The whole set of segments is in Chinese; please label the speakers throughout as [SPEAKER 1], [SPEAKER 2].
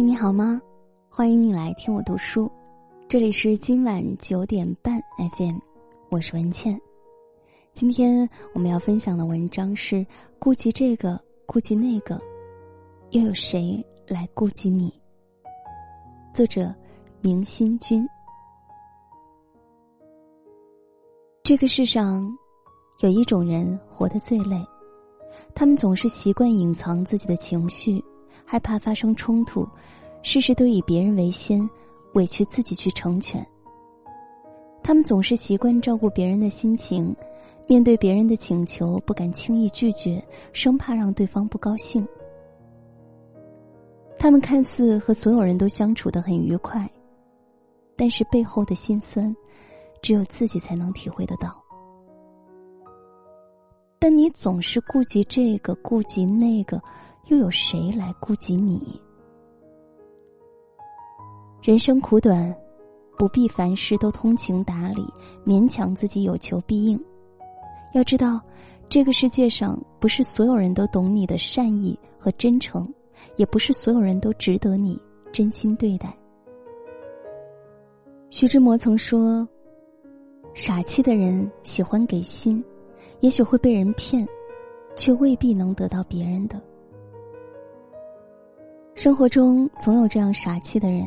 [SPEAKER 1] 你好吗？欢迎你来听我读书，这里是今晚九点半 FM，我是文倩。今天我们要分享的文章是：顾及这个，顾及那个，又有谁来顾及你？作者明心君。这个世上，有一种人活得最累，他们总是习惯隐藏自己的情绪。害怕发生冲突，事事都以别人为先，委屈自己去成全。他们总是习惯照顾别人的心情，面对别人的请求不敢轻易拒绝，生怕让对方不高兴。他们看似和所有人都相处的很愉快，但是背后的辛酸，只有自己才能体会得到。但你总是顾及这个，顾及那个。又有谁来顾及你？人生苦短，不必凡事都通情达理，勉强自己有求必应。要知道，这个世界上不是所有人都懂你的善意和真诚，也不是所有人都值得你真心对待。徐志摩曾说：“傻气的人喜欢给心，也许会被人骗，却未必能得到别人的。”生活中总有这样傻气的人，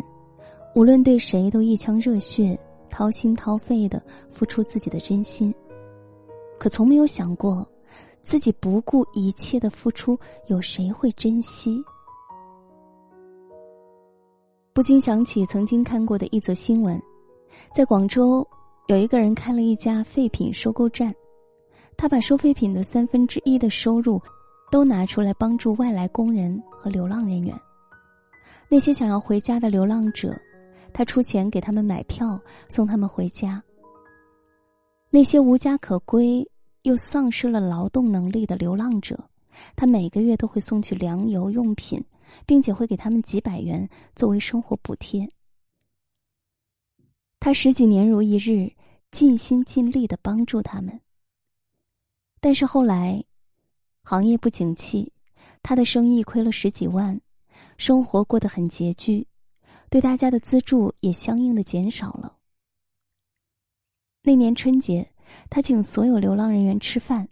[SPEAKER 1] 无论对谁都一腔热血、掏心掏肺的付出自己的真心，可从没有想过，自己不顾一切的付出，有谁会珍惜？不禁想起曾经看过的一则新闻，在广州，有一个人开了一家废品收购站，他把收废品的三分之一的收入，都拿出来帮助外来工人和流浪人员。那些想要回家的流浪者，他出钱给他们买票，送他们回家。那些无家可归又丧失了劳动能力的流浪者，他每个月都会送去粮油用品，并且会给他们几百元作为生活补贴。他十几年如一日，尽心尽力的帮助他们。但是后来，行业不景气，他的生意亏了十几万。生活过得很拮据，对大家的资助也相应的减少了。那年春节，他请所有流浪人员吃饭，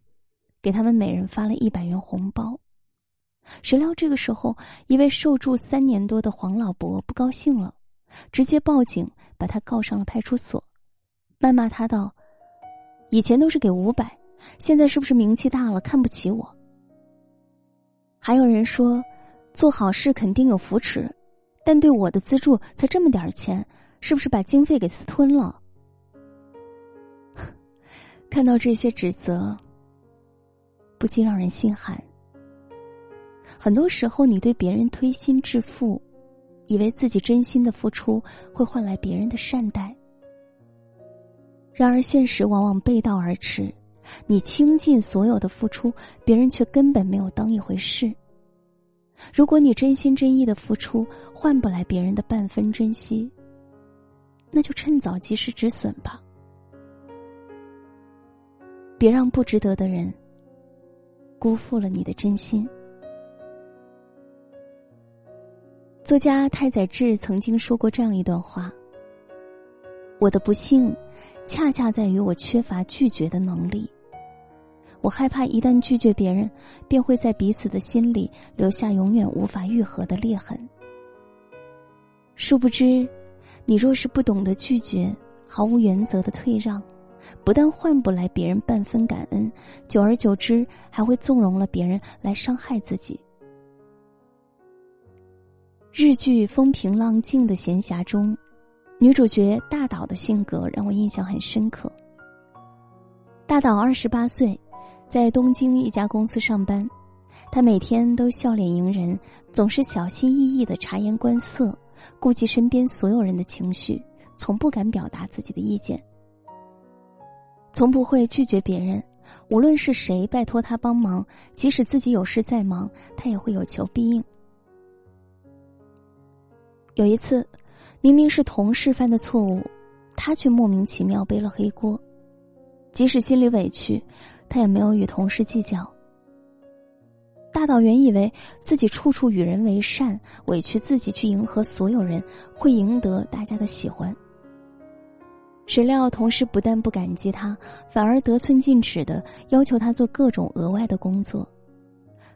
[SPEAKER 1] 给他们每人发了一百元红包。谁料这个时候，一位受助三年多的黄老伯不高兴了，直接报警，把他告上了派出所，谩骂他道：“以前都是给五百，现在是不是名气大了看不起我？”还有人说。做好事肯定有扶持，但对我的资助才这么点钱，是不是把经费给私吞了？看到这些指责，不禁让人心寒。很多时候，你对别人推心置腹，以为自己真心的付出会换来别人的善待，然而现实往往背道而驰。你倾尽所有的付出，别人却根本没有当一回事。如果你真心真意的付出换不来别人的半分珍惜，那就趁早及时止损吧。别让不值得的人辜负了你的真心。作家太宰治曾经说过这样一段话：“我的不幸，恰恰在于我缺乏拒绝的能力。”我害怕一旦拒绝别人，便会在彼此的心里留下永远无法愈合的裂痕。殊不知，你若是不懂得拒绝，毫无原则的退让，不但换不来别人半分感恩，久而久之还会纵容了别人来伤害自己。日剧《风平浪静的闲暇》中，女主角大岛的性格让我印象很深刻。大岛二十八岁。在东京一家公司上班，他每天都笑脸迎人，总是小心翼翼的察言观色，顾及身边所有人的情绪，从不敢表达自己的意见，从不会拒绝别人。无论是谁拜托他帮忙，即使自己有事在忙，他也会有求必应。有一次，明明是同事犯的错误，他却莫名其妙背了黑锅，即使心里委屈。他也没有与同事计较。大岛原以为自己处处与人为善，委屈自己去迎合所有人，会赢得大家的喜欢。谁料同事不但不感激他，反而得寸进尺的要求他做各种额外的工作。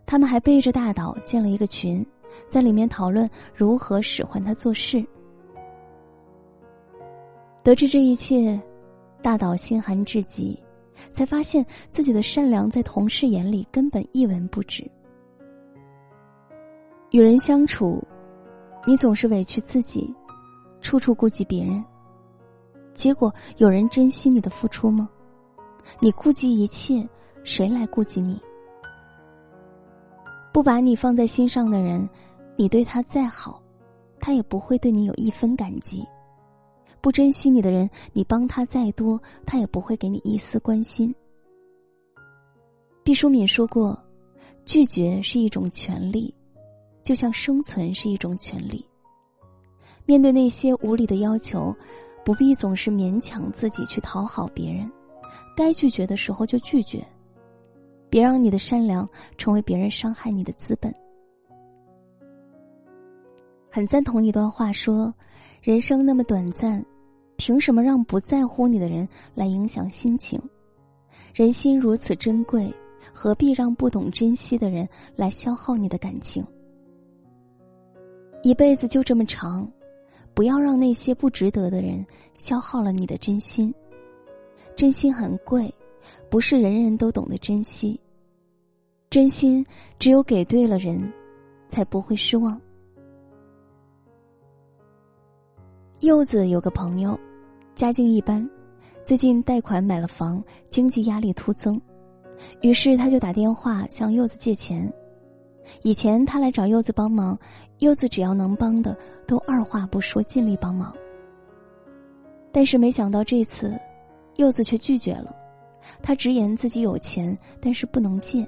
[SPEAKER 1] 他们还背着大岛建了一个群，在里面讨论如何使唤他做事。得知这一切，大岛心寒至极，才发现自己的善良在同事眼里根本一文不值。与人相处，你总是委屈自己，处处顾及别人，结果有人珍惜你的付出吗？你顾及一切，谁来顾及你？不把你放在心上的人，你对他再好，他也不会对你有一分感激；不珍惜你的人，你帮他再多，他也不会给你一丝关心。毕淑敏说过：“拒绝是一种权利。”就像生存是一种权利，面对那些无理的要求，不必总是勉强自己去讨好别人，该拒绝的时候就拒绝，别让你的善良成为别人伤害你的资本。很赞同一段话说：“人生那么短暂，凭什么让不在乎你的人来影响心情？人心如此珍贵，何必让不懂珍惜的人来消耗你的感情？”一辈子就这么长，不要让那些不值得的人消耗了你的真心。真心很贵，不是人人都懂得珍惜。真心只有给对了人，才不会失望。柚子有个朋友，家境一般，最近贷款买了房，经济压力突增，于是他就打电话向柚子借钱。以前他来找柚子帮忙，柚子只要能帮的都二话不说尽力帮忙。但是没想到这次，柚子却拒绝了，他直言自己有钱，但是不能借。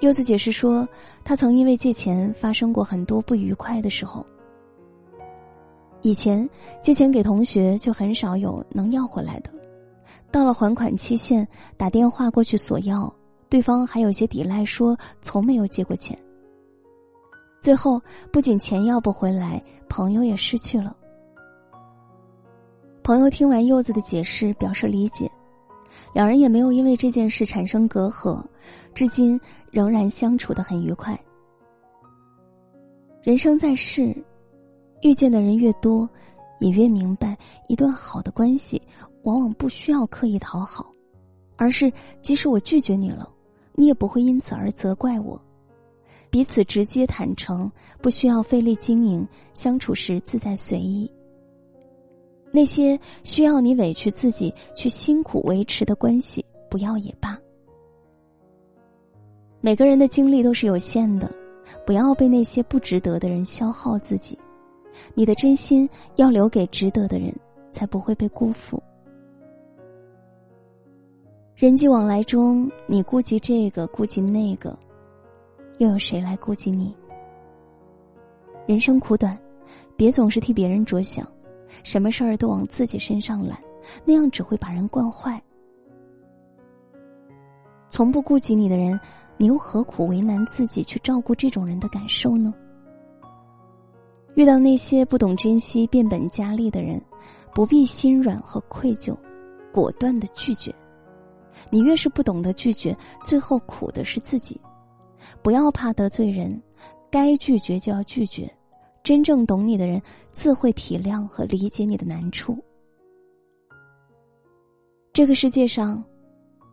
[SPEAKER 1] 柚子解释说，他曾因为借钱发生过很多不愉快的时候。以前借钱给同学就很少有能要回来的，到了还款期限，打电话过去索要。对方还有些抵赖，说从没有借过钱。最后不仅钱要不回来，朋友也失去了。朋友听完柚子的解释，表示理解，两人也没有因为这件事产生隔阂，至今仍然相处的很愉快。人生在世，遇见的人越多，也越明白，一段好的关系往往不需要刻意讨好，而是即使我拒绝你了。你也不会因此而责怪我，彼此直接坦诚，不需要费力经营，相处时自在随意。那些需要你委屈自己去辛苦维持的关系，不要也罢。每个人的精力都是有限的，不要被那些不值得的人消耗自己。你的真心要留给值得的人，才不会被辜负。人际往来中，你顾及这个，顾及那个，又有谁来顾及你？人生苦短，别总是替别人着想，什么事儿都往自己身上揽，那样只会把人惯坏。从不顾及你的人，你又何苦为难自己去照顾这种人的感受呢？遇到那些不懂珍惜、变本加厉的人，不必心软和愧疚，果断的拒绝。你越是不懂得拒绝，最后苦的是自己。不要怕得罪人，该拒绝就要拒绝。真正懂你的人，自会体谅和理解你的难处。这个世界上，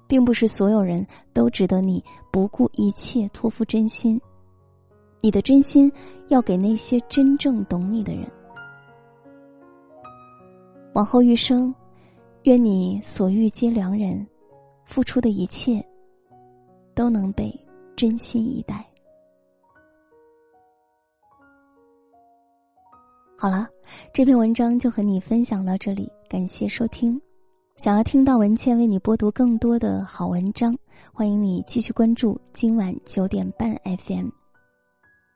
[SPEAKER 1] 并不是所有人都值得你不顾一切托付真心。你的真心要给那些真正懂你的人。往后余生，愿你所遇皆良人。付出的一切，都能被真心以待。好了，这篇文章就和你分享到这里，感谢收听。想要听到文倩为你播读更多的好文章，欢迎你继续关注今晚九点半 FM。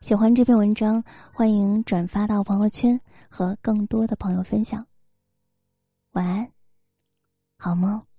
[SPEAKER 1] 喜欢这篇文章，欢迎转发到朋友圈和更多的朋友分享。晚安，好梦。